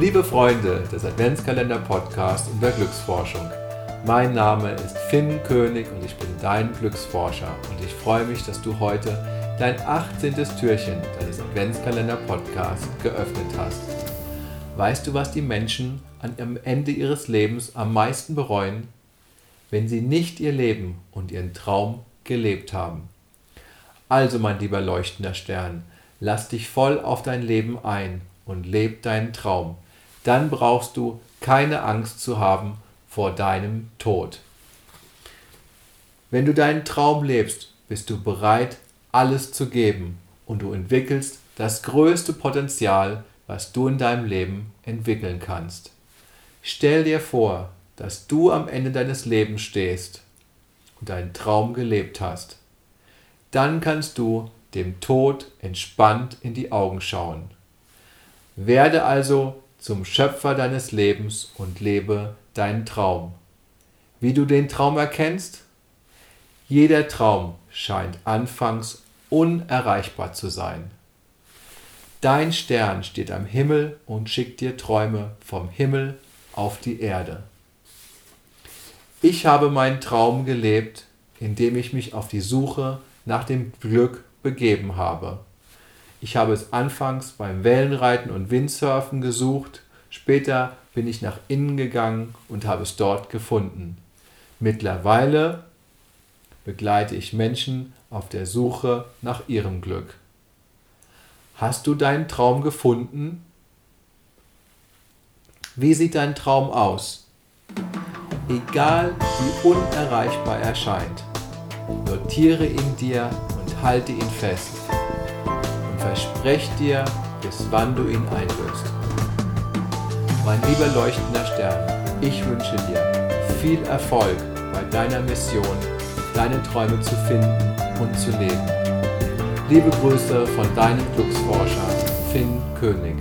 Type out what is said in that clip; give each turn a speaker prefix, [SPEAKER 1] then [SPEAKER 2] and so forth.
[SPEAKER 1] Liebe Freunde des Adventskalender Podcast und der Glücksforschung, mein Name ist Finn König und ich bin dein Glücksforscher und ich freue mich, dass du heute dein 18. Türchen deines Adventskalender Podcasts geöffnet hast. Weißt du, was die Menschen am Ende ihres Lebens am meisten bereuen? Wenn sie nicht ihr Leben und ihren Traum gelebt haben. Also, mein lieber leuchtender Stern, lass dich voll auf dein Leben ein und leb deinen Traum. Dann brauchst du keine Angst zu haben vor deinem Tod. Wenn du deinen Traum lebst, bist du bereit, alles zu geben und du entwickelst das größte Potenzial, was du in deinem Leben entwickeln kannst. Stell dir vor, dass du am Ende deines Lebens stehst und deinen Traum gelebt hast. Dann kannst du dem Tod entspannt in die Augen schauen. Werde also zum Schöpfer deines Lebens und lebe deinen Traum. Wie du den Traum erkennst? Jeder Traum scheint anfangs unerreichbar zu sein. Dein Stern steht am Himmel und schickt dir Träume vom Himmel auf die Erde. Ich habe meinen Traum gelebt, indem ich mich auf die Suche nach dem Glück begeben habe. Ich habe es anfangs beim Wellenreiten und Windsurfen gesucht, später bin ich nach innen gegangen und habe es dort gefunden. Mittlerweile begleite ich Menschen auf der Suche nach ihrem Glück. Hast du deinen Traum gefunden? Wie sieht dein Traum aus? Egal wie unerreichbar er scheint, notiere ihn dir und halte ihn fest und versprech dir, bis wann du ihn einlöst. Mein lieber leuchtender Stern, ich wünsche dir viel Erfolg bei deiner Mission, deine Träume zu finden und zu leben. Liebe Grüße von deinem Glücksforscher Finn König.